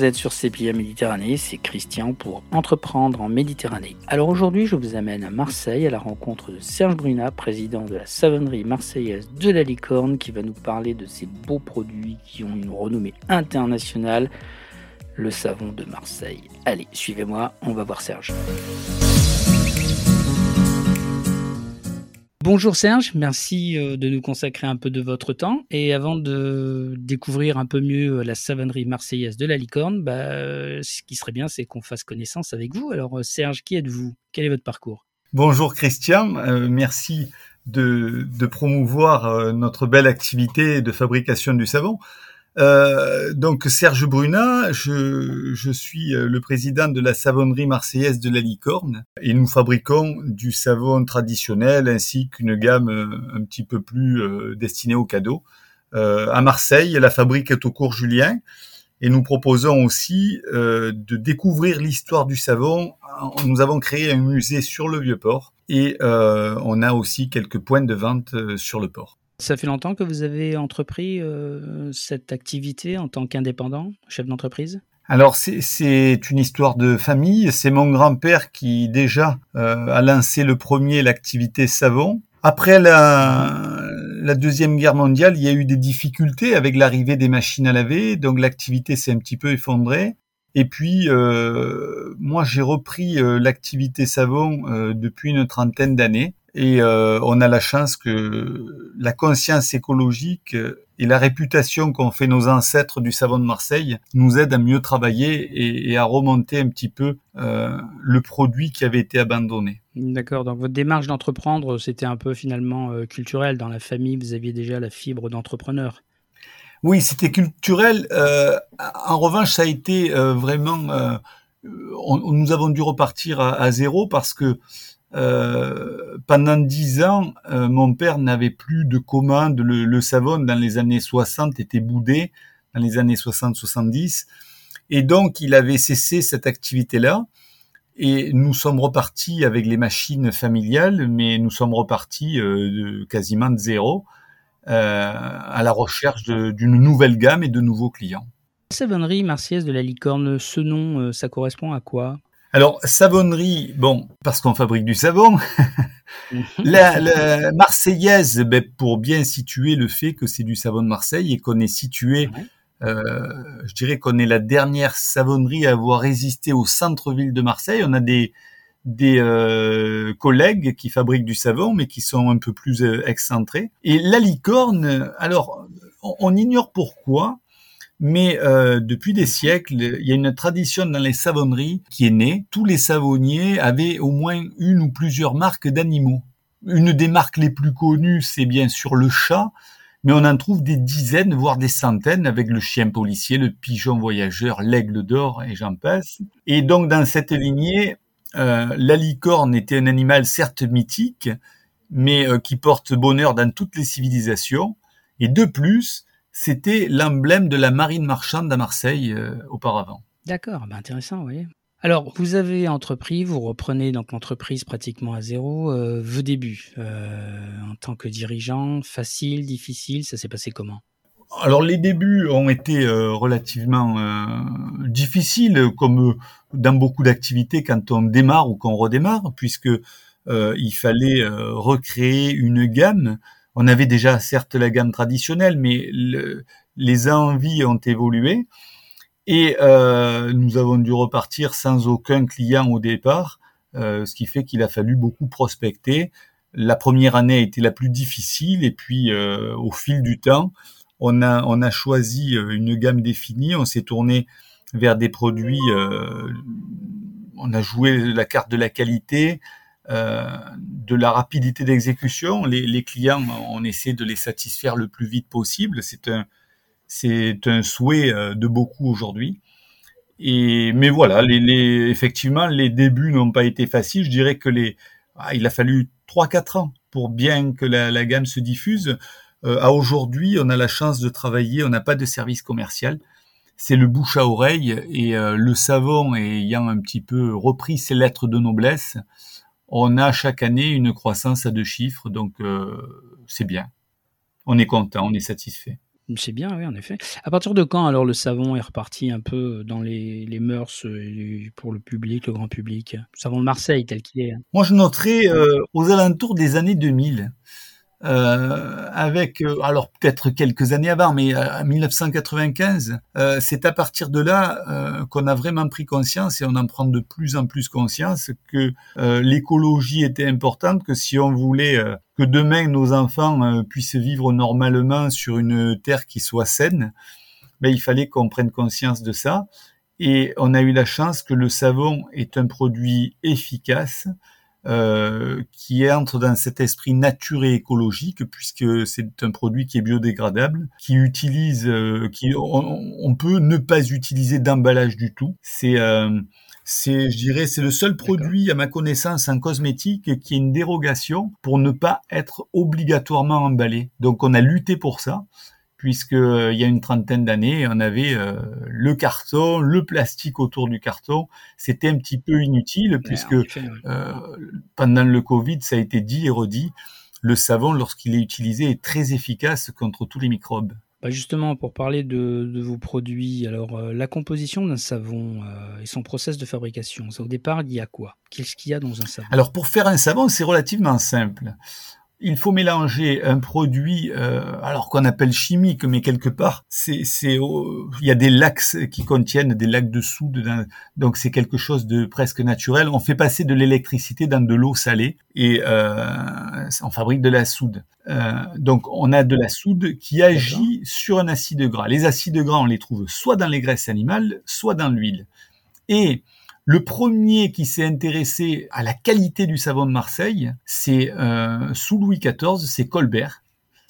Vous êtes sur CPA Méditerranée, c'est Christian pour Entreprendre en Méditerranée. Alors aujourd'hui, je vous amène à Marseille à la rencontre de Serge Brunat, président de la savonnerie marseillaise de la Licorne, qui va nous parler de ces beaux produits qui ont une renommée internationale, le savon de Marseille. Allez, suivez-moi, on va voir Serge. Bonjour Serge, merci euh, de nous consacrer un peu de votre temps. Et avant de découvrir un peu mieux euh, la savonnerie marseillaise de la licorne, bah, euh, ce qui serait bien, c'est qu'on fasse connaissance avec vous. Alors Serge, qui êtes-vous? Quel est votre parcours? Bonjour Christian, merci de, de promouvoir notre belle activité de fabrication du savon. Euh, donc Serge Brunat, je, je, suis euh, le président de la savonnerie marseillaise de la Licorne et nous fabriquons du savon traditionnel ainsi qu'une gamme euh, un petit peu plus destinée aux cadeaux. à Marseille, la fabrique est au cours Julien et nous proposons aussi de découvrir l'histoire du savon. Nous avons créé un musée sur le Vieux-Port et on a aussi quelques points de vente sur le port. Ça fait longtemps que vous avez entrepris euh, cette activité en tant qu'indépendant, chef d'entreprise? Alors c'est une histoire de famille. C'est mon grand-père qui déjà euh, a lancé le premier l'activité savon. Après la, deuxième guerre mondiale, il y a eu des difficultés avec l'arrivée des machines à laver, donc l'activité s'est un petit peu effondrée. Et puis euh, moi j'ai repris l'activité savon depuis une trentaine d'années. Et euh, on a la chance que la conscience écologique et la réputation qu'ont fait nos ancêtres du savon de Marseille nous aident à mieux travailler et, à remonter un petit peu euh, le produit qui avait été abandonné. D'accord, donc votre démarche d'entreprendre, c'était un peu finalement euh, culturel. Dans la famille, vous aviez déjà la fibre d'entrepreneur. Oui, c'était culturel. en revanche, ça a été vraiment... nous avons dû repartir à, à zéro parce que euh, pendant dix ans, euh, mon père n'avait plus de commandes. Le, le, savon, dans les années 60, était boudé, dans les années 60-70. Et donc, il avait cessé cette activité-là. Et nous sommes repartis avec les machines familiales, mais nous sommes repartis euh, de, quasiment de zéro à la recherche d'une nouvelle gamme et de nouveaux clients. Savonnerie marseillaise de la licorne, ce nom, ça correspond à quoi? Alors, savonnerie, bon, parce qu'on fabrique du savon. la, marseillaise, ben, pour bien situer le fait que c'est du savon de Marseille et qu'on est situé, euh, je dirais qu'on est la dernière savonnerie à avoir résisté au centre-ville de Marseille. On a des, des euh, collègues qui fabriquent du savon, mais qui sont un peu plus euh, excentrés. Et la licorne, alors, on ignore pourquoi, mais euh, depuis des siècles, il y a une tradition dans les savonneries qui est née. Tous les savonniers avaient au moins une ou plusieurs marques d'animaux. Une des marques les plus connues, c'est bien sûr le chat, mais on en trouve des dizaines, voire des centaines, avec le chien policier, le pigeon voyageur, l'aigle d'or, et j'en passe. Et donc dans cette lignée, euh, la licorne était un animal certes mythique, mais euh, qui porte bonheur dans toutes les civilisations. Et de plus, c'était l'emblème de la marine marchande à Marseille euh, auparavant. D'accord, ben intéressant, oui. Alors, vous avez entrepris, vous reprenez donc l'entreprise pratiquement à zéro. Euh, vos débuts euh, en tant que dirigeant, facile, difficile, ça s'est passé comment? Alors les débuts ont été relativement difficiles, comme dans beaucoup d'activités quand on démarre ou qu'on redémarre, puisque il fallait recréer une gamme on avait déjà certes la gamme traditionnelle, mais les envies ont évolué et euh, nous avons dû repartir sans aucun client au départ, euh, ce qui fait qu'il a fallu beaucoup prospecter. La première année a été la plus difficile et puis euh, au fil du temps, on a, choisi une gamme définie, on s'est tourné vers des produits, on a joué la carte de la qualité, de la rapidité d'exécution. Les, clients, on essaie de les satisfaire le plus vite possible. C'est un, c'est un souhait euh, de beaucoup aujourd'hui. Et mais voilà, effectivement, les débuts n'ont pas été faciles. Je dirais que les, ah, il a fallu 3-4 ans pour bien que la, gamme se diffuse. Euh, à aujourd'hui, on a la chance de travailler, on n'a pas de service commercial. C'est le bouche à oreille et le savon ayant un petit peu repris ses lettres de noblesse, on a chaque année une croissance à deux chiffres, donc euh, c'est bien. On est content, on est satisfait. C'est bien, oui, en effet. À partir de quand alors le savon est reparti un peu dans les, les mœurs pour le public, le grand public? Le savon de Marseille tel qu'il est. Hein. Moi, je noterai aux alentours des années 2000. Euh, avec euh, alors peut-être quelques années avant, mais en 1995, euh, c'est à partir de là qu'on a vraiment pris conscience et on en prend de plus en plus conscience que l'écologie était importante, que si on voulait que demain nos enfants puissent vivre normalement sur une terre qui soit saine, ben, il fallait qu'on prenne conscience de ça. Et on a eu la chance que le savon est un produit efficace, euh, qui entre dans cet esprit nature et écologique, puisque c'est un produit qui est biodégradable, qui utilise, euh, qui on, peut ne pas utiliser d'emballage du tout. C'est euh, c'est, je dirais, c'est le seul produit, à ma connaissance, en cosmétique qui est une dérogation pour ne pas être obligatoirement emballé. Donc, on a lutté pour ça puisque euh, il y a une trentaine d'années, on avait euh, le carton, le plastique autour du carton. C'était un petit peu inutile puisque euh, pendant le Covid, ça a été dit et redit, le savon, lorsqu'il est utilisé, est très efficace contre tous les microbes. Bah justement, pour parler de, vos produits, alors la composition d'un savon et son process de fabrication, au départ, il y a quoi? Qu'est-ce qu'il y a dans un savon? Alors pour faire un savon, c'est relativement simple il faut mélanger un produit, euh, alors qu'on appelle chimique, mais quelque part, c'est, c'est, il y a des lacs qui contiennent des lacs de soude, donc c'est quelque chose de presque naturel. On fait passer de l'électricité dans de l'eau salée et euh, on fabrique de la soude. Euh, donc on a de la soude qui agit sur un acide gras. Les acides gras, on les trouve soit dans les graisses animales, soit dans l'huile. Et le premier qui s'est intéressé à la qualité du savon de Marseille, c'est euh, sous Louis XIV, c'est Colbert.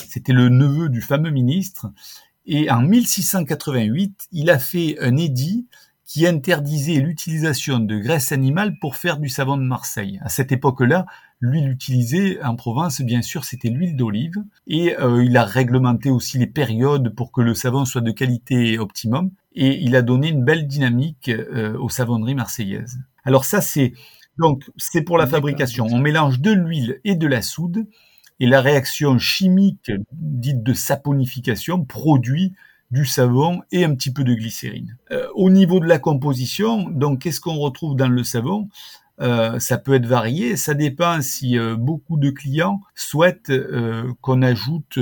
C'était le neveu du fameux ministre. Et en 1688, il a fait un édit qui interdisait l'utilisation de graisse animale pour faire du savon de Marseille. À cette époque-là, l'huile utilisée en Provence, bien sûr, c'était l'huile d'olive. Et euh, il a réglementé aussi les périodes pour que le savon soit de qualité optimum et il a donné une belle dynamique euh, aux savonneries marseillaises. Alors ça, c'est donc c'est pour la fabrication. On mélange de l'huile et de la soude et la réaction chimique dite de saponification produit du savon et un petit peu de glycérine. Euh, au niveau de la composition, donc qu'est-ce qu'on retrouve dans le savon? Euh, ça peut être varié, ça dépend si beaucoup de clients souhaitent qu'on ajoute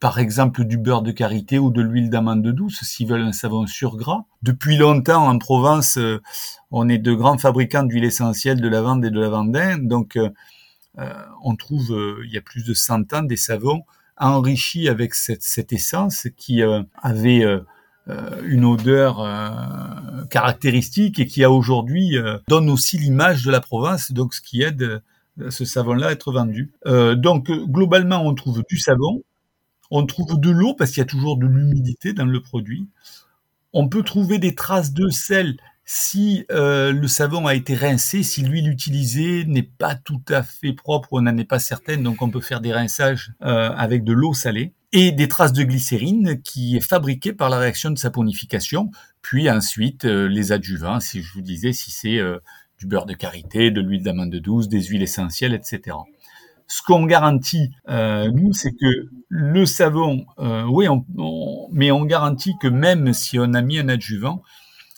par exemple du beurre de karité ou de l'huile d'amande douce s'ils veulent un savon sur gras. Depuis longtemps en Provence, euh, on est de grands fabricants d'huile essentielle de lavande et de lavandin, donc euh, euh, on trouve il y a plus de 100 ans des savons enrichis avec cette, essence qui avait une odeur caractéristique et qui a aujourd'hui donne aussi l'image de la province, donc ce qui aide ce savon-là à être vendu. donc globalement, on trouve du savon, on trouve de l'eau parce qu'il y a toujours de l'humidité dans le produit. On peut trouver des traces de sel si euh, le savon a été rincé, si l'huile utilisée n'est pas tout à fait propre on n'en est pas certaine, donc on peut faire des rinçages euh, avec de l'eau salée. Et des traces de glycérine qui est fabriquée par la réaction de saponification, puis ensuite euh, les adjuvants, si je vous disais, si c'est du beurre de karité, de l'huile d'amande douce, des huiles essentielles, etc. Ce qu'on garantit, euh, nous, c'est que le savon, euh, oui, mais on garantit que même si on a mis un adjuvant,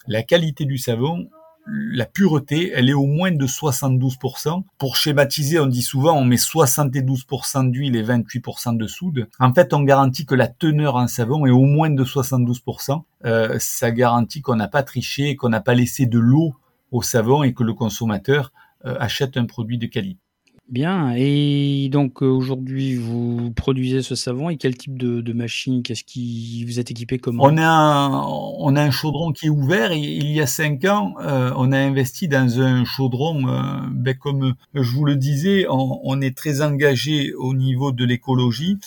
la qualité du savon, la pureté, elle est au moins de 72%. Pour schématiser, on dit souvent on met 72% d'huile et 28% de soude. En fait, on garantit que la teneur en savon est au moins de 72%. Euh, ça garantit qu'on n'a pas triché, qu'on n'a pas laissé de l'eau au savon et que le consommateur achète un produit de qualité. Bien et donc, aujourd'hui, vous produisez ce savon et quel type de machine? Qu'est-ce qui vous êtes équipé comment? On a un on a un chaudron qui est ouvert il y a cinq ans, euh, on a investi dans un chaudron, euh, ben, comme je vous le disais, on est très engagé au niveau de l'écologie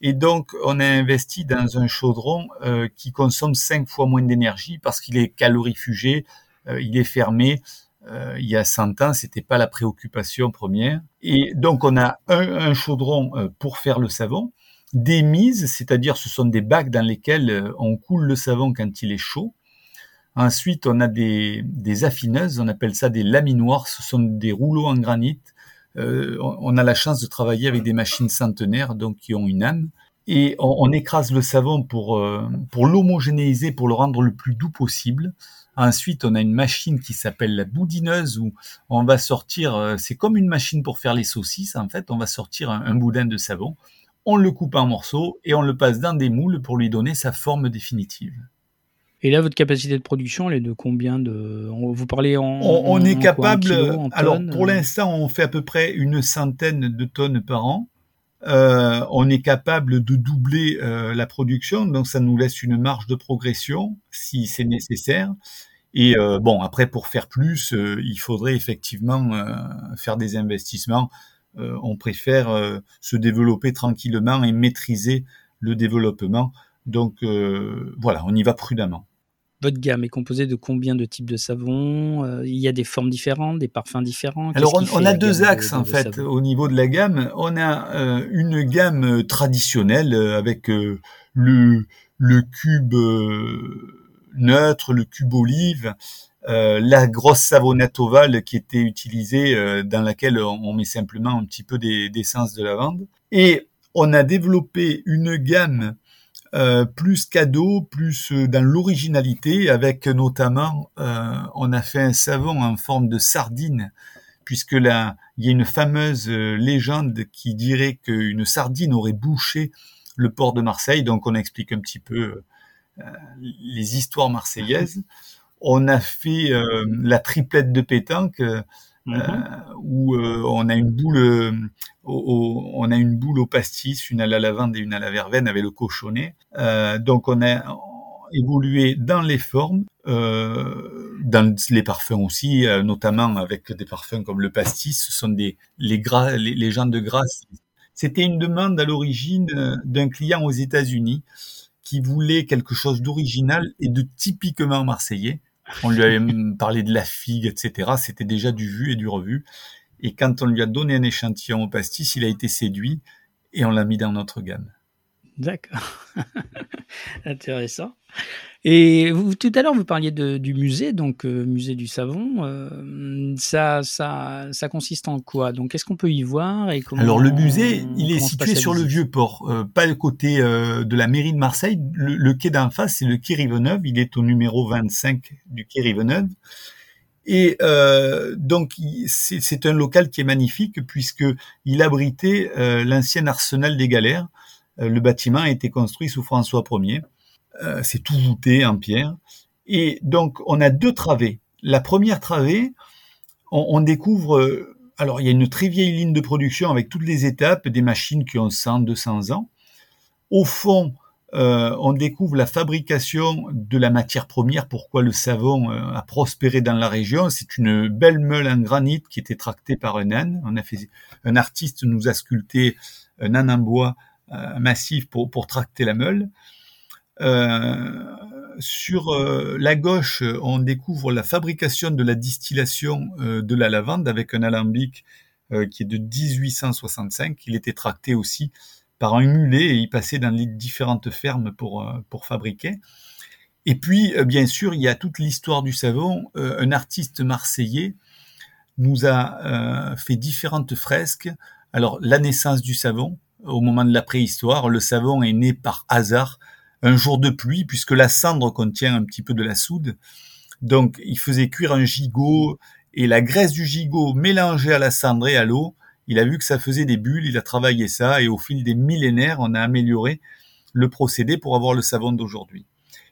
et donc on a investi dans un chaudron, euh, qui consomme cinq fois moins d'énergie parce qu'il est calorifugé, il est fermé. Euh, il y a 100 ans, c'était pas la préoccupation première. Et donc on a un, chaudron euh, pour faire le savon, des mises, c'est-à-dire ce sont des bacs dans lesquels euh, on coule le savon quand il est chaud. Ensuite, on a des, affineuses, on appelle ça des laminoirs, ce sont des rouleaux en granit. on a la chance de travailler avec des machines centenaires, donc qui ont une âme. et on, écrase le savon pour, pour l'homogénéiser, pour le rendre le plus doux possible. Ensuite, on a une machine qui s'appelle la boudineuse où on va sortir, c'est comme une machine pour faire les saucisses en fait, on va sortir un boudin de savon on le coupe en morceaux et on le passe dans des moules pour lui donner sa forme définitive. Et là, votre capacité de production, elle est de combien de Vous parlez en On, est capable. alors, pour euh l'instant, on fait à peu près une centaine de tonnes par an. Euh, on est capable de doubler euh, la production, donc ça nous laisse une marge de progression si c'est nécessaire. Et bon, après, pour faire plus, il faudrait effectivement faire des investissements euh, on préfère euh, se développer tranquillement et maîtriser le développement. Donc euh, voilà, on y va prudemment. Votre gamme est composée de combien de types de savons Il y a des formes différentes, des parfums différents? Alors on, a deux axes en fait au niveau de la gamme. On a une gamme traditionnelle avec le, le cube neutre, le cube olive, euh, la grosse savonnette ovale qui était utilisée, euh, dans laquelle on met simplement un petit peu d'essence de lavande. Et on a développé une gamme euh, plus cadeau, plus dans l'originalité, avec notamment, on a fait un savon en forme de sardine, puisque là, il y a une fameuse légende qui dirait qu'une sardine aurait bouché le port de Marseille, donc on explique un petit peu les histoires marseillaises on a fait euh, la triplette de pétanque euh, mhm. où euh, on a une boule au, on a une boule au pastis, une à la lavande et une à la verveine avec le cochonnet. donc on a évolué dans les formes, dans les parfums aussi, notamment avec des parfums comme le pastis. Ce sont des les gras, les, gens de grâce. C'était une demande à l'origine d'un client aux États-Unis qui voulait quelque chose d'original et de typiquement marseillais. On lui avait parlé de la figue, etc. C'était déjà du vu et du revu. Et quand on lui a donné un échantillon au pastis, il a été séduit et on l'a mis dans notre gamme. D'accord. Intéressant. Et vous, tout à l'heure, vous parliez du musée, donc euh, musée du savon. Euh, ça, ça, ça consiste en quoi? Donc, qu'est-ce qu'on peut y voir et comment, Alors, le musée, il est situé sur le vieux port, euh, pas le côté de la mairie de Marseille. Le, quai d'en face, c'est le quai Riveneuve. Il est au numéro 25 du quai Riveneuve. Et donc, c'est un local qui est magnifique puisque il abritait l'ancien arsenal des galères. Le bâtiment a été construit sous François Ier. Euh, c'est tout voûté en pierre. Et donc, on a deux travées. La première travée, on, découvre, euh, alors il y a une très vieille ligne de production avec toutes les étapes, des machines qui ont 100, 200 ans. Au fond, euh, on découvre la fabrication de la matière première, pourquoi le savon a prospéré dans la région. C'est une belle meule en granit qui était tractée par un âne. Un artiste nous a sculpté un âne en bois massif pour, tracter la meule. Euh, sur euh, la gauche, on découvre la fabrication de la distillation euh, de la lavande avec un alambic qui est de 1865. Il était tracté aussi par un mulet et il passait dans les différentes fermes pour, pour fabriquer. Et puis, bien sûr, il y a toute l'histoire du savon. un artiste marseillais nous a fait différentes fresques. Alors, la naissance du savon, au moment de la préhistoire, le savon est né par hasard un jour de pluie, puisque la cendre contient un petit peu de la soude. Donc, il faisait cuire un gigot et la graisse du gigot mélangée à la cendre et à l'eau. Il a vu que ça faisait des bulles, il a travaillé ça et au fil des millénaires, on a amélioré le procédé pour avoir le savon d'aujourd'hui.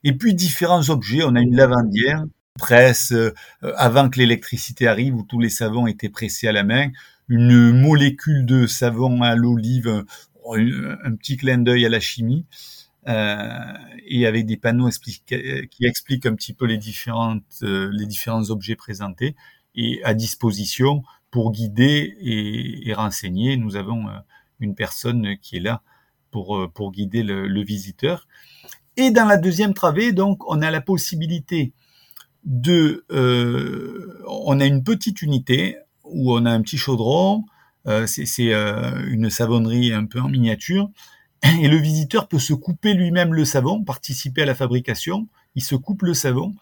Et puis différents objets, on a une lavandière, presse, euh, avant que l'électricité arrive où tous les savons étaient pressés à la main, une molécule de savon à l'olive, un petit clin d'œil à la chimie. Euh, et avec des panneaux qui expliquent un petit peu les différentes euh, les différents objets présentés et à disposition pour guider et, renseigner. Nous avons euh, une personne qui est là pour pour guider le, visiteur. Et dans la deuxième travée, donc, on a la possibilité de, on a une petite unité où on a un petit chaudron. Euh, c'est une savonnerie un peu en miniature et le visiteur peut se couper lui-même le savon, participer à la fabrication, il se coupe le savon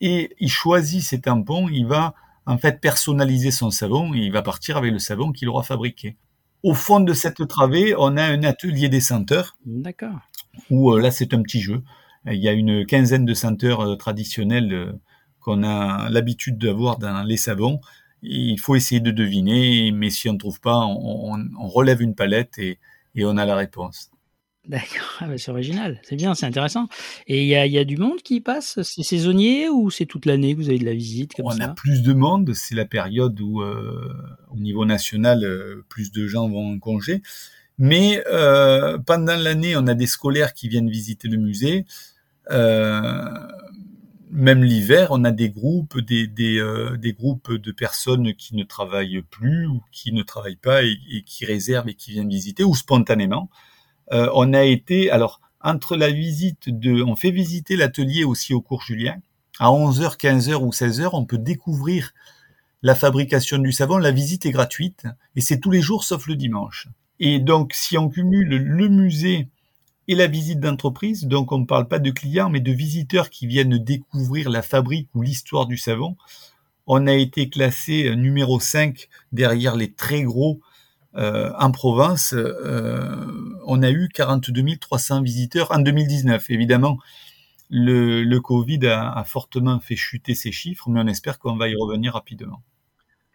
et il choisit ses tampons, il va en fait personnaliser son savon et il va partir avec le savon qu'il aura fabriqué. au fond de cette travée, on a un atelier des senteurs. D'accord. Où là, c'est un petit jeu. Il y a une quinzaine de senteurs traditionnelles qu'on a l'habitude d'avoir dans les savons. Il faut essayer de deviner, mais si on ne trouve pas, on, relève une palette et, on a la réponse. D'accord, ah bah, c'est original, c'est bien, c'est intéressant. Et il y a, du monde qui passe? C'est saisonnier ou c'est toute l'année que vous avez de la visite comme On a plus de monde, c'est la période où, euh, au niveau national, euh, plus de gens vont en congé. Mais euh, pendant l'année, on a des scolaires qui viennent visiter le musée même l'hiver, on a des groupes, des, des, euh, des, groupes de personnes qui ne travaillent plus ou qui ne travaillent pas et, qui réservent et qui viennent visiter, ou spontanément. Euh, on a été, alors, entre la visite de, on fait visiter l'atelier aussi au cours Julien. À 11h, 15h ou 16h, on peut découvrir la fabrication du savon. La visite est gratuite et c'est tous les jours sauf le dimanche. Et donc, si on cumule le musée et la visite d'entreprise. Donc on ne parle pas de clients, mais de visiteurs qui viennent découvrir la fabrique ou l'histoire du savon. On a été classé euh, numéro 5 derrière les très gros euh, en province. Euh, on a eu 42 300 visiteurs en 2019. Évidemment, le, Covid a, fortement fait chuter ces chiffres, mais on espère qu'on va y revenir rapidement.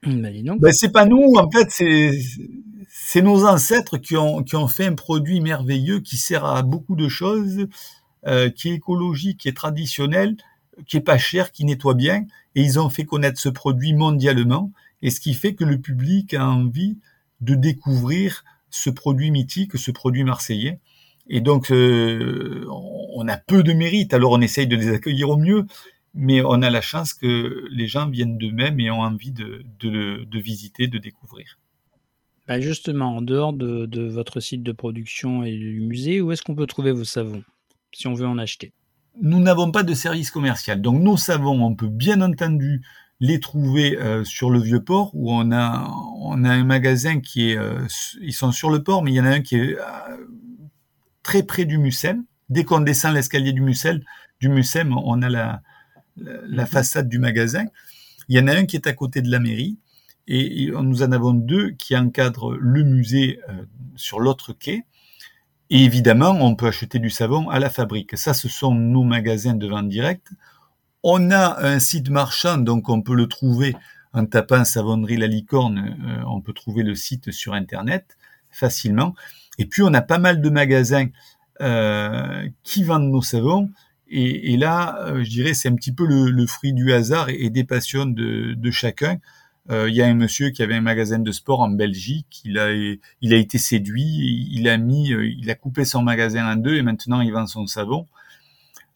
Bah, ben, c'est pas nous, en fait, c'est c'est nos ancêtres qui ont, qui ont fait un produit merveilleux qui sert à beaucoup de choses, euh, qui est écologique, qui est traditionnel, qui est pas cher, qui nettoie bien, et ils ont fait connaître ce produit mondialement, et ce qui fait que le public a envie de découvrir ce produit mythique, ce produit marseillais. Et donc, euh, on a peu de mérite, alors on essaye de les accueillir au mieux, mais on a la chance que les gens viennent d'eux-mêmes et ont envie de, de, de visiter, de découvrir. Bah, justement, en dehors de, votre site de production et du musée, où est-ce qu'on peut trouver vos savons, si on veut en acheter? Nous n'avons pas de service commercial. Donc nos savons, on peut bien entendu les trouver euh, sur le vieux port, où on a, on a un magasin qui est... Euh, ils sont sur le port, mais il y en a un qui est euh, très près du Mucem. Dès qu'on descend l'escalier du Mucem, du Mucem, on a la, la, mhm. façade du magasin. Il y en a un qui est à côté de la mairie et, nous en avons deux qui encadrent le musée euh, sur l'autre quai. Et évidemment, on peut acheter du savon à la fabrique. Ça, ce sont nos magasins de vente directe. On a un site marchand, donc on peut le trouver en tapant savonnerie la licorne. Euh, on peut trouver le site sur Internet facilement. Et puis, on a pas mal de magasins euh, qui vendent nos savons. Et, là, je dirais, c'est un petit peu le, fruit du hasard et, des passions de, chacun. Euh, il y a un monsieur qui avait un magasin de sport en Belgique. Il a, été séduit. Il a mis, euh, il a coupé son magasin en deux et maintenant il vend son savon.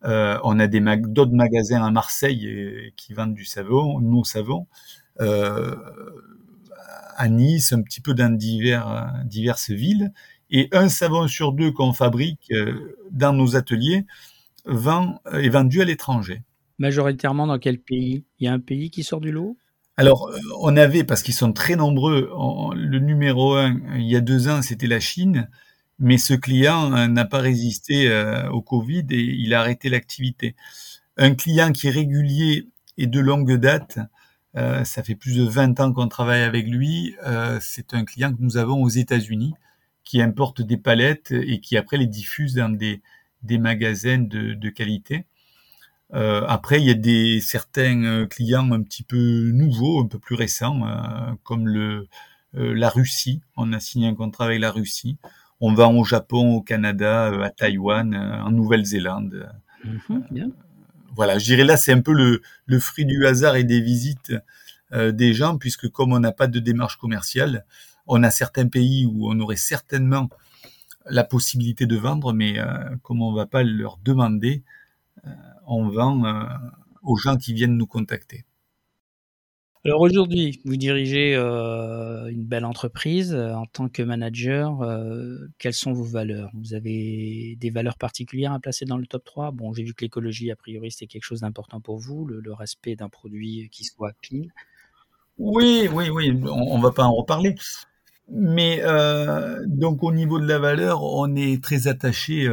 Euh, on a d'autres magasins à Marseille qui vendent du savon, nos savons. à Nice, un petit peu dans divers, diverses villes. Et un savon sur deux qu'on fabrique dans nos ateliers vend, est vendu à l'étranger. Majoritairement dans quel pays? Il y a un pays qui sort du lot? Alors, euh, on avait, parce qu'ils sont très nombreux, le numéro un, il y a deux ans, c'était la Chine, mais ce client euh, n'a pas résisté euh, au Covid et il a arrêté l'activité. Un client qui est régulier et de longue date, ça fait plus de 20 ans qu'on travaille avec lui, c'est un client que nous avons aux États-Unis, qui importe des palettes et qui après les diffuse dans des, des magasins de, de qualité. Euh, après, il y a des certains euh, clients un petit peu nouveaux, un peu plus récents, euh, comme le la Russie. On a signé un contrat avec la Russie. On va au Japon, au Canada, à Taïwan, en Nouvelle-Zélande. Mhm, voilà, je dirais là, c'est un peu le, le, fruit du hasard et des visites des gens, puisque comme on n'a pas de démarche commerciale, on a certains pays où on aurait certainement la possibilité de vendre, mais comme on ne va pas leur demander, on vend euh, aux gens qui viennent nous contacter. Alors aujourd'hui, vous dirigez euh, une belle entreprise euh, en tant que manager. quelles sont vos valeurs? Vous avez des valeurs particulières à placer dans le top 3 Bon, j'ai vu que l'écologie, a priori, c'est quelque chose d'important pour vous, le, respect d'un produit qui soit clean. Oui, oui, oui, on, ne va pas en reparler. Mais donc au niveau de la valeur, on est très attaché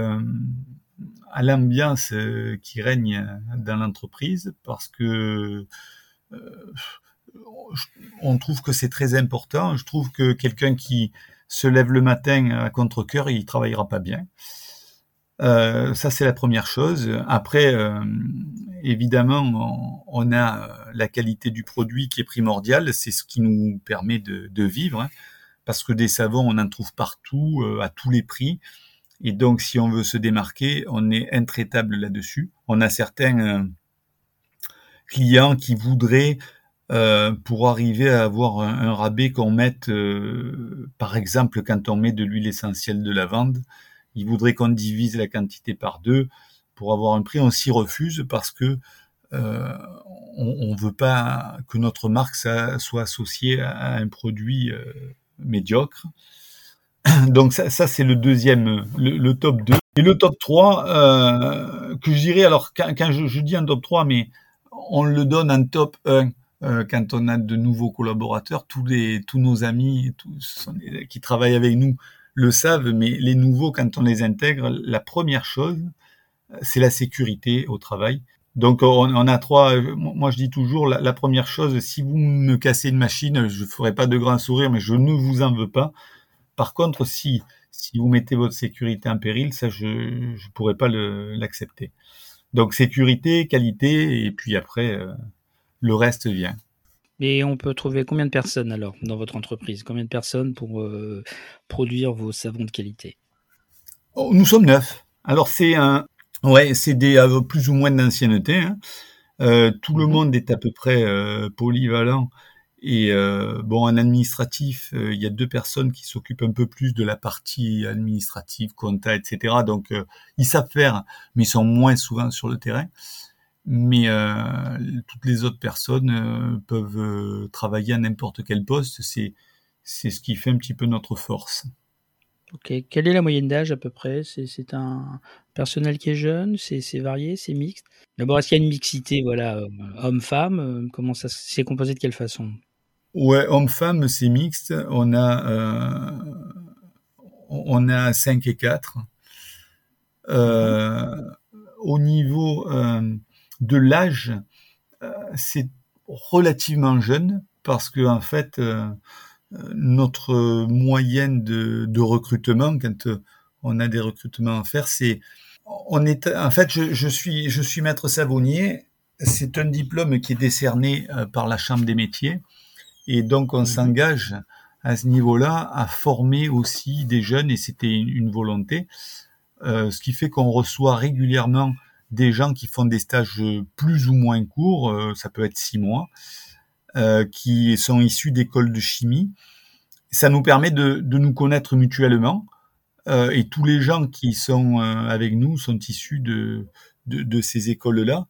à l'ambiance euh, qui règne dans l'entreprise parce que euh, on trouve que c'est très important. Je trouve que quelqu'un qui se lève le matin à contre-cœur, il travaillera pas bien. Euh, ça, c'est la première chose. Après, euh, évidemment, on, a la qualité du produit qui est primordiale. C'est ce qui nous permet de, de vivre. Hein. Parce que des savons, on en trouve partout, euh, à tous les prix. Et donc, si on veut se démarquer, on est intraitable là-dessus. On a certains clients qui voudraient, pour arriver à avoir un, rabais qu'on mette, par exemple, quand on met de l'huile essentielle de lavande, il voudrait qu'on divise la quantité par deux pour avoir un prix. On s'y refuse parce que euh, on, ne veut pas que notre marque soit associée à un produit euh, médiocre. Donc ça, ça c'est le deuxième, le, top 2. Et le top 3, euh, que je dirais, alors quand, je, dis un top 3, mais on le donne en top 1 euh, quand on a de nouveaux collaborateurs, tous les tous nos amis tous, qui travaillent avec nous le savent, mais les nouveaux, quand on les intègre, la première chose, c'est la sécurité au travail. Donc on, a trois. Moi je dis toujours la, première chose, si vous me cassez une machine, je ferai pas de grand sourire, mais je ne vous en veux pas. Par contre, si si vous mettez votre sécurité en péril, ça je je pourrais pas l'accepter. Donc sécurité, qualité, et puis après euh, le reste vient. Et on peut trouver combien de personnes alors dans votre entreprise? Combien de personnes pour euh, produire vos savons de qualité? Oh, Nous sommes neuf. Alors c'est un, ouais, c'est des euh, plus ou moins d'ancienneté. Hein. Euh, tout le mhm. monde est à peu près polyvalent. Et bon, en administratif, il y a deux personnes qui s'occupent un peu plus de la partie administrative, compta, etc. Donc ils savent faire, mais ils sont moins souvent sur le terrain mais euh, toutes les autres personnes euh, peuvent euh, travailler à n'importe quel poste. C'est c'est ce qui fait un petit peu notre force. Ok. Quelle est la moyenne d'âge à peu près? C'est un personnel qui est jeune C'est varié C'est mixte? D'abord, est-ce qu'il y a une mixité voilà, homme-femme? Comment ça C'est composé de quelle façon? Ouais, homme-femme, c'est mixte. On a, on a 5 et 4. au niveau de l'âge, euh, c'est relativement jeune parce que en fait euh, notre moyenne de, recrutement quand euh, on a des recrutements à faire, c'est on est en fait je, suis je suis maître savonnier. C'est un diplôme qui est décerné par la Chambre des métiers et donc on mhm. s'engage à ce niveau-là à former aussi des jeunes et c'était une, volonté. ce qui fait qu'on reçoit régulièrement des gens qui font des stages plus ou moins courts, euh, ça peut être six mois, euh, qui sont issus d'écoles de chimie. Ça nous permet de, nous connaître mutuellement. Euh, et tous les gens qui sont avec nous sont issus de, de, ces écoles-là.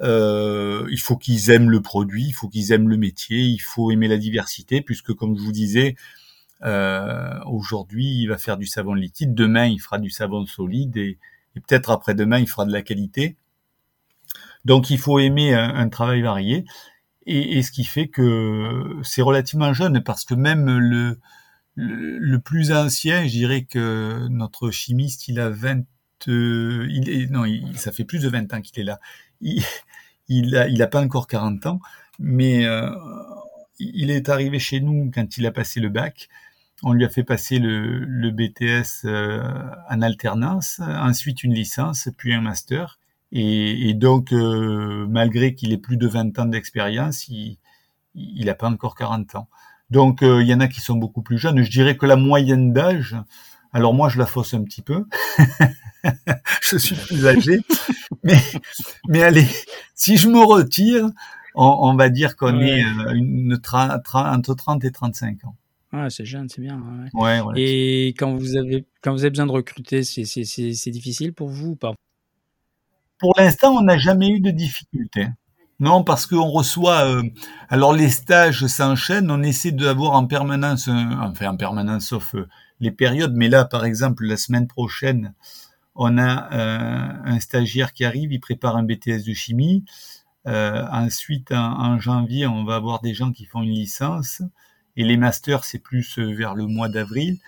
il faut qu'ils aiment le produit, il faut qu'ils aiment le métier, il faut aimer la diversité, puisque comme je vous disais, aujourd'hui il va faire du savon liquide, demain il fera du savon solide et, et peut-être après-demain, il fera de la qualité. Donc il faut aimer un, travail varié. Et, ce qui fait que c'est relativement jeune, parce que même le, le, plus ancien, je dirais que notre chimiste, il a 20... Euh, il est, non, ça fait plus de 20 ans qu'il est là. Il, il, a, il a pas encore 40 ans, mais euh, il est arrivé chez nous quand il a passé le bac on lui a fait passer le, BTS euh, en alternance, ensuite une licence, puis un master. Et, donc, euh, malgré qu'il ait plus de 20 ans d'expérience, il n'a pas encore 40 ans. Donc, euh, il y en a qui sont beaucoup plus jeunes. Je dirais que la moyenne d'âge, alors moi, je la fausse un petit peu. je suis plus âgé. mais, mais allez, si je me retire, on, va dire qu'on est une, entre 30 et 35 ans. Ouais, c'est jeune, c'est bien. Ouais. Et quand vous avez quand vous avez besoin de recruter, c'est difficile pour vous ou pas? Pour l'instant, on n'a jamais eu de difficultés. Non, parce qu'on reçoit. Euh, alors les stages s'enchaînent. On essaie d'avoir en permanence, enfin en permanence, sauf euh, les périodes. Mais là, par exemple, la semaine prochaine, on a euh, un stagiaire qui arrive. Il prépare un BTS de chimie. ensuite, en, janvier, on va avoir des gens qui font une licence et les masters c'est plus euh, vers le mois d'avril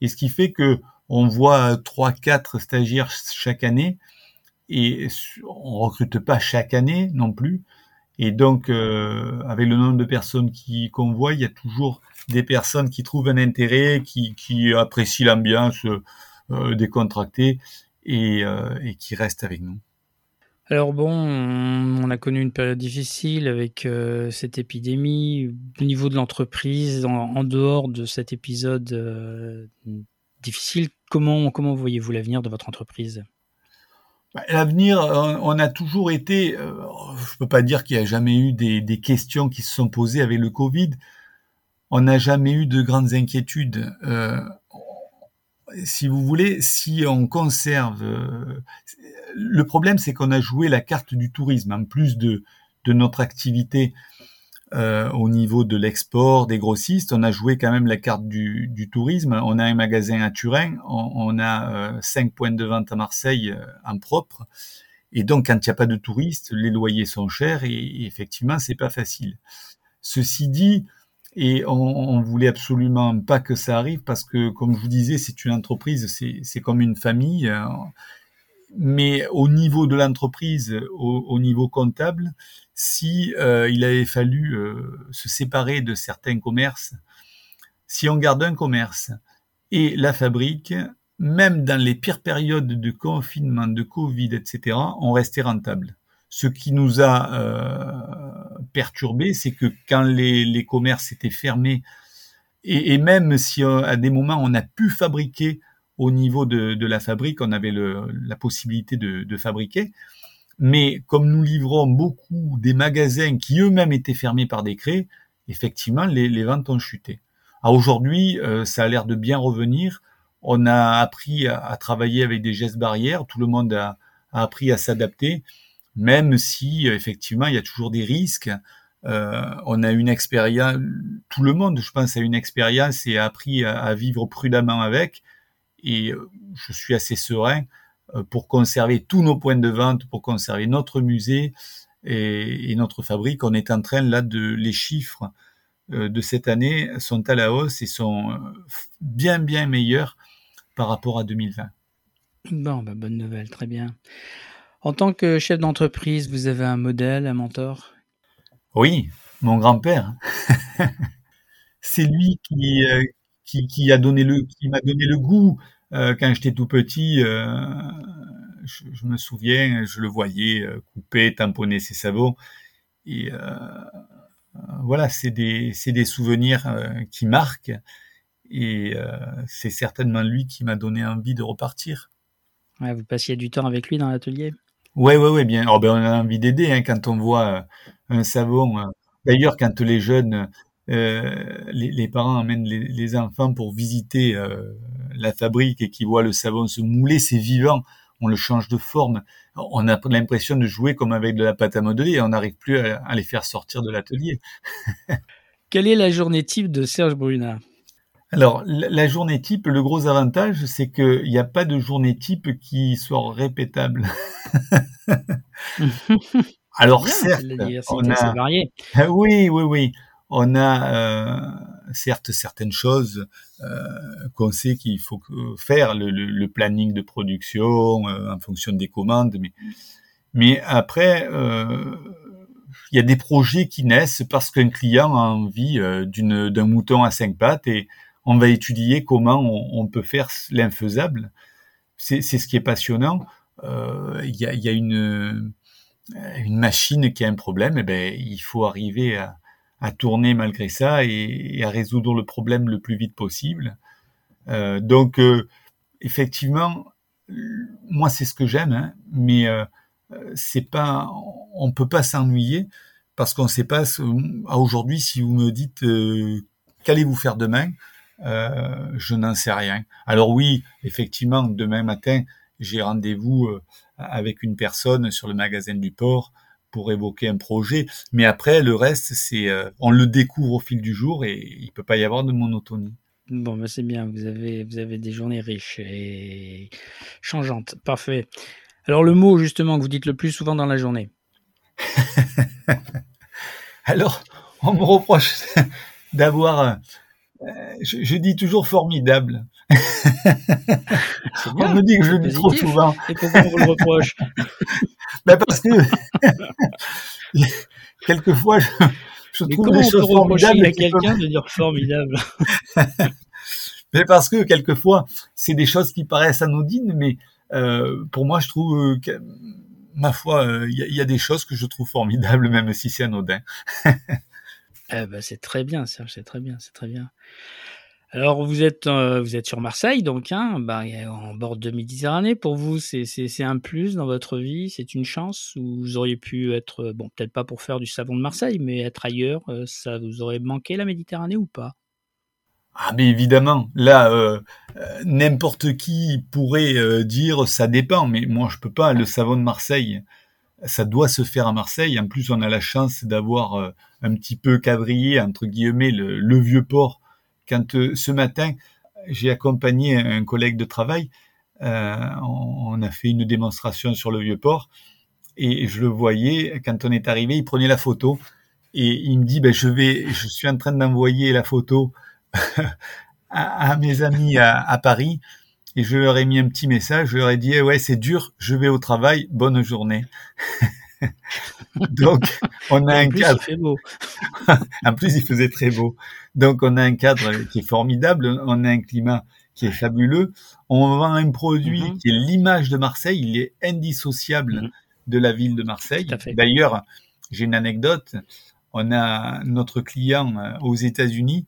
et ce qui fait que on voit trois quatre stagiaires chaque année et on recrute pas chaque année non plus Et donc, euh, avec le nombre de personnes qui qu'on voit, il y a toujours des personnes qui trouvent un intérêt, qui, qui apprécient l'ambiance euh, décontractée et, euh, et qui restent avec nous. Alors bon, on a connu une période difficile avec cette épidémie. Au niveau de l'entreprise, en, dehors de cet épisode difficile, comment, comment voyez-vous l'avenir de votre entreprise? L'avenir, on a toujours été, je ne peux pas dire qu'il n'y a jamais eu des, questions qui se sont posées avec le Covid. On n'a jamais eu de grandes inquiétudes. Euh, si vous voulez, si on conserve, le problème, c'est qu'on a joué la carte du tourisme, en plus de, de notre activité euh, au niveau de l'export, des grossistes, on a joué quand même la carte du, tourisme. On a un magasin à Turin, on, a euh, cinq points de vente à Marseille euh, en propre. Et donc, quand il n'y a pas de touristes, les loyers sont chers et, et effectivement, c'est pas facile. Ceci dit, et on, on, voulait absolument pas que ça arrive parce que, comme je vous disais, c'est une entreprise, c'est comme une famille mais au niveau de l'entreprise, au, au, niveau comptable, si euh, il avait fallu euh, se séparer de certains commerces, si on garde un commerce et la fabrique, même dans les pires périodes de confinement, de Covid, etc., on restait rentable. Ce qui nous a euh, perturbé, c'est que quand les, commerces étaient fermés, et, même si à des moments on a pu fabriquer au niveau de, la fabrique, on avait la possibilité de, fabriquer. Mais comme nous livrons beaucoup des magasins qui eux-mêmes étaient fermés par décret, effectivement, les, ventes ont chuté. Aujourd'hui, euh, ça a l'air de bien revenir. On a appris à, travailler avec des gestes barrières. Tout le monde a, appris à s'adapter, même si effectivement il y a toujours des risques. Euh, on a une expérience, tout le monde, je pense, a une expérience et a appris à vivre prudemment avec et euh, je suis assez serein euh, pour conserver tous nos points de vente, pour conserver notre musée et, et notre fabrique. On est en train là de les chiffres euh, de cette année sont à la hausse et sont bien bien meilleurs par rapport à 2020. Bon, bah bonne nouvelle, très bien. En tant que chef d'entreprise, vous avez un modèle, un mentor? Oui, mon grand-père. C'est lui qui, qui, qui, a donné le, qui m'a donné le goût euh, quand j'étais tout petit. Euh, je, je, me souviens, je le voyais euh, couper, tamponner ses sabots. Et voilà, c'est des, c'est des souvenirs qui marquent. Et c'est certainement lui qui m'a donné envie de repartir. Ouais, vous passiez du temps avec lui dans l'atelier? Oui, oui, oui, bien. Oh, ben, on a envie d'aider hein, quand on voit un savon. D'ailleurs, quand les jeunes euh, les, les, parents amènent les, les, enfants pour visiter euh, la fabrique et qui voient le savon se mouler, c'est vivant. On le change de forme. On a l'impression de jouer comme avec de la pâte à modeler et on n'arrive plus à, à, les faire sortir de l'atelier. Quelle est la journée type de Serge Brunat alors, la journée type, le gros avantage, c'est qu'il n'y a pas de journée type qui soit répétable. Alors, certes, on a... varié. Oui, oui, oui on a euh, certes certaines choses euh, qu'on sait qu'il faut faire, le, planning de production euh, en fonction des commandes, mais, après, il y a des projets qui naissent parce qu'un client a envie d'un mouton à cinq pattes et on va étudier comment on, peut faire l'infaisable. C'est, ce qui est passionnant. Il y a, y, a, une, une machine qui a un problème, et eh ben il faut arriver à, à tourner malgré ça et, à résoudre le problème le plus vite possible. Euh, donc, euh, effectivement, moi c'est ce que j'aime, hein, mais euh, c'est pas, on peut pas s'ennuyer parce qu'on sait pas. À aujourd'hui, si vous me dites euh, qu'allez-vous faire demain, euh, je n'en sais rien. Alors oui, effectivement, demain matin, j'ai rendez-vous avec une personne sur le magasin du port pour évoquer un projet. Mais après, le reste, c'est euh, on le découvre au fil du jour et il peut pas y avoir de monotonie. Bon, ben c'est bien. Vous avez vous avez des journées riches et changeantes. Parfait. Alors le mot justement que vous dites le plus souvent dans la journée. Alors, on me reproche d'avoir euh, je, je, dis toujours formidable. On me dit que je le dis trop souvent. Et pourquoi on vous le reproche ben Parce que quelquefois, je, je Mais trouve des choses formidables. à quelqu'un de dire formidable? Mais parce que quelquefois, c'est des choses qui paraissent anodines, mais euh, pour moi, je trouve euh, que, ma foi, euh, il y, a- il y a des choses que je trouve formidables, même si c'est anodin. Eh ben, c'est très bien, Serge, c'est très bien, c'est très bien. Alors, vous êtes, euh, vous êtes sur Marseille, donc, hein, bah, en bord de Méditerranée. Pour vous, c'est, un plus dans votre vie, c'est une chance? Ou vous auriez pu être, euh, bon, peut-être pas pour faire du savon de Marseille, mais être ailleurs, euh, ça vous aurait manqué la Méditerranée ou pas? Ah, mais évidemment, là, n'importe qui pourrait dire ça dépend, mais moi, je peux pas. Le savon de Marseille, ça doit se faire à Marseille. En plus, on a la chance d'avoir un petit peu quadrillé, entre guillemets, le, le vieux port. Quand euh, ce matin, j'ai accompagné un collègue de travail, euh, on, a fait une démonstration sur le vieux port, et je le voyais, quand on est arrivé, il prenait la photo, et il me dit, ben, je suis en train d'envoyer la photo à, mes amis à, à Paris, et je leur ai mis un petit message, je leur ai dit, eh ouais, c'est dur, je vais au travail, bonne journée. Donc, on a En un plus, cadre. il fait beau. En plus, il faisait très beau. Donc, on a un cadre qui est formidable, on a un climat qui est fabuleux. On vend un produit Mhm. qui est l'image de Marseille, il est indissociable Mhm. de la ville de Marseille. D'ailleurs, j'ai une anecdote. On a notre client euh, aux États-Unis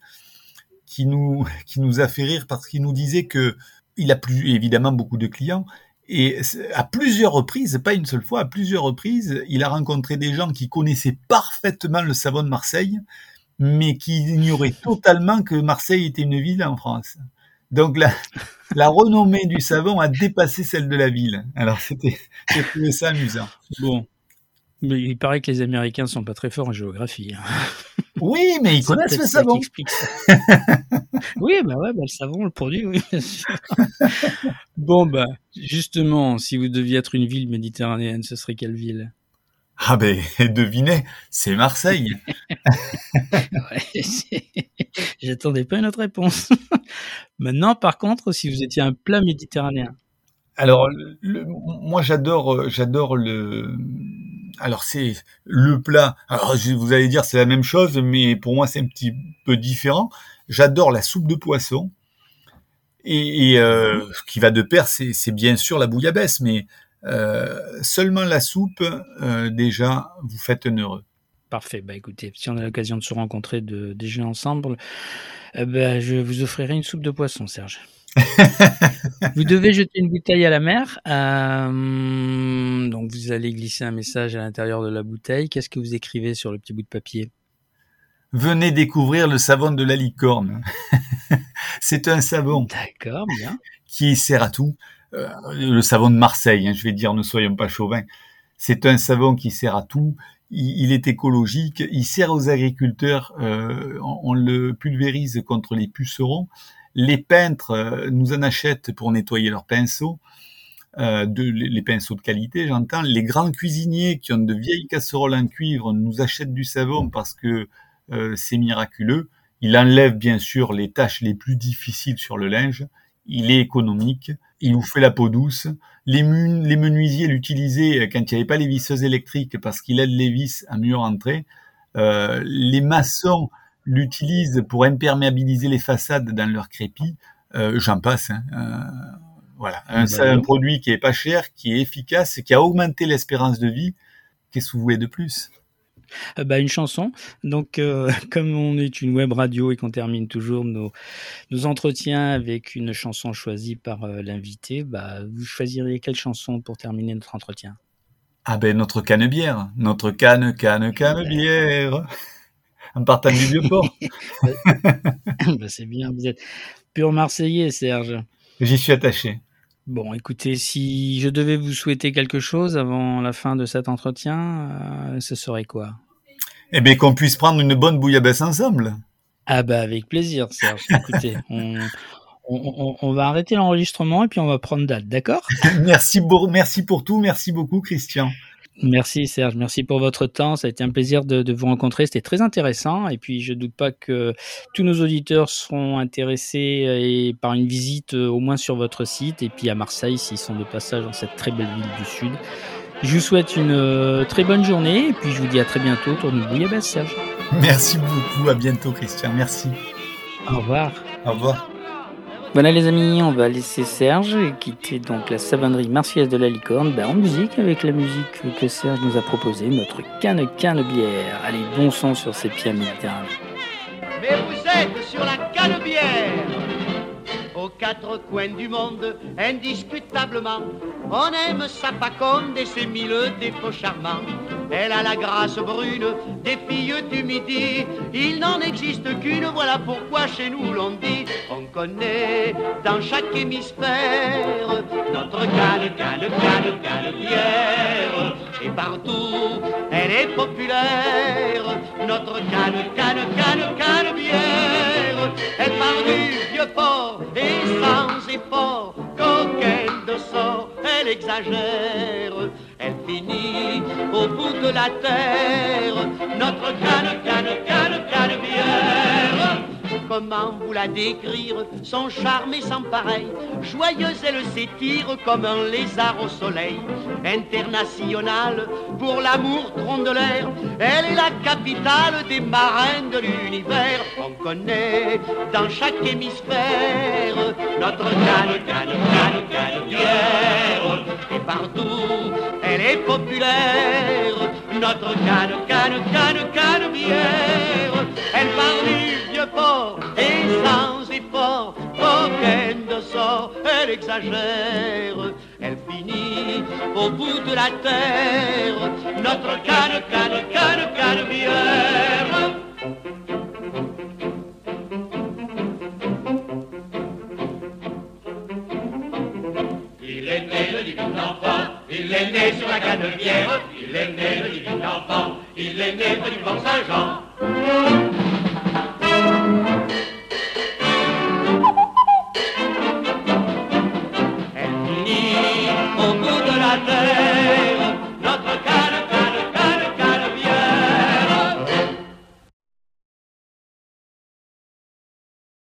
qui nous qui nous a fait rire parce qu'il nous disait que il a plus évidemment beaucoup de clients et à plusieurs reprises, pas une seule fois, à plusieurs reprises, il a rencontré des gens qui connaissaient parfaitement le savon de Marseille, mais qui ignoraient totalement que Marseille était une ville en France. Donc la, la renommée du savon a dépassé celle de la ville. Alors c'était, j'ai trouvé ça amusant. Bon. Mais il paraît que les Américains sont pas très forts en géographie. hein. Oui, mais ils connaissent le savon. oui, bah ouais, bah le savon, le produit, oui, bien sûr. bon, bah, justement, si vous deviez être une ville méditerranéenne, ce serait quelle ville? Ah ben, devinez, c'est Marseille. Ouais, J'attendais pas une autre réponse. Maintenant, par contre, si vous étiez un plat méditerranéen, Alors, moi, j'adore, euh, j'adore le. Alors, c'est le plat. Alors, je- vous allez dire c'est la même chose, mais pour moi, c'est un petit peu différent. J'adore la soupe de poisson. Et, euh, ce qui va de pair, c'est bien sûr la bouillabaisse, mais euh, seulement la soupe, déjà, vous faites heureux. parfait. Bah écoutez, si on a l'occasion de se rencontrer, de déjeuner ensemble, ben, je vous offrirai une soupe de poisson, Serge. vous devez jeter une bouteille à la mer. euh, donc vous allez glisser un message à l'intérieur de la bouteille. Qu'est-ce que vous écrivez sur le petit bout de papier? Venez découvrir le savon de la licorne. c'est un savon D'accord, bien. qui sert à tout. Euh, le savon de Marseille, hein, je vais dire, ne soyons pas chauvins. C'est un savon qui sert à tout. Il, il est écologique. Il sert aux agriculteurs. euh, on, on le pulvérise contre les pucerons. Les peintres euh, nous en achètent pour nettoyer leurs pinceaux. Euh, les pinceaux de qualité, j'entends. Les grands cuisiniers qui ont de vieilles casseroles en cuivre nous achètent du savon parce que euh, c'est miraculeux. Il enlève bien sûr les tâches les plus difficiles sur le linge. Il est économique. Il vous fait la peau douce. Les, les menuisiers l'utilisaient quand il n'y avait pas les visseuses électriques parce qu'il aide les vis à mieux rentrer. Euh, les maçons l'utilisent pour imperméabiliser les façades dans leur crépi. Euh, J'en passe. hein. Euh, voilà, un, Bah c'est un oui. produit qui est pas cher, qui est efficace, qui a augmenté l'espérance de vie. Qu'est-ce que vous voulez de plus? Euh, bah, une chanson. Donc, euh, comme on est une web radio et qu'on termine toujours nos, nos entretiens avec une chanson choisie par euh, l'invité, bah, vous choisiriez quelle chanson pour terminer notre entretien? Ah ben notre canne bière, notre canne, canne, canne En partant du vieux port. Bah, C'est bien, vous êtes pur Marseillais, Serge. J'y suis attaché. Bon, écoutez, si je devais vous souhaiter quelque chose avant la fin de cet entretien, euh, ce serait quoi? Eh bien qu'on puisse prendre une bonne bouillabaisse ensemble. Ah bah avec plaisir, Serge. Écoutez, on, on, on- on va arrêter l'enregistrement et puis on va prendre date, d'accord? Merci, merci pour tout, merci beaucoup Christian. Merci Serge, merci pour votre temps. Ça a été un plaisir de, de vous rencontrer. C'était très intéressant. Et puis je doute pas que tous nos auditeurs seront intéressés euh, et par une visite euh, au moins sur votre site et puis à Marseille s'ils sont de passage dans cette très belle ville du Sud. Je vous souhaite une euh, très bonne journée et puis je vous dis à très bientôt autour de Bouillabaisse, Serge. Merci beaucoup, à bientôt Christian, merci. Au revoir. Au revoir. Voilà les amis, on va laisser Serge quitter donc la savonnerie marseillaise de la licorne ben, en musique avec la musique que Serge nous a proposée, notre canne canne bière. Allez, bon sang sur ces pieds Méditerranée. Mais vous êtes sur la canne bière aux quatre coins du monde, indiscutablement. On aime sa paconde et ses mille défauts charmants. Elle a la grâce brune des filles du midi. Il n'en existe qu'une, voilà pourquoi chez nous l'on dit. On connaît dans chaque hémisphère notre canne, canne, canne, canne bière. Et partout, elle est populaire. Notre canne, canne, canne, canne bière. Elle part du vieux port et sans effort, coquette de sort, elle exagère. Elle finit au bout de la terre, notre canne, canne, canne, canne bière. Comment vous la décrire Son charme est sans pareil. Joyeuse, elle s'étire comme un lézard au soleil. Internationale pour l'amour l'air. Elle est la capitale des marins de l'univers. On connaît dans chaque hémisphère notre canne, canne, canne, canne. Et partout, elle est populaire. Notre canne, canne, canne, canne bière. Elle parle du et sans effort, aucune de sort, elle exagère. Elle finit au bout de la terre, notre canne, canne, canne, canne bière. Il est né le divin enfant, il est né sur la canne bière, il est né le divin enfant, il est né du Port Saint-Jean. thank you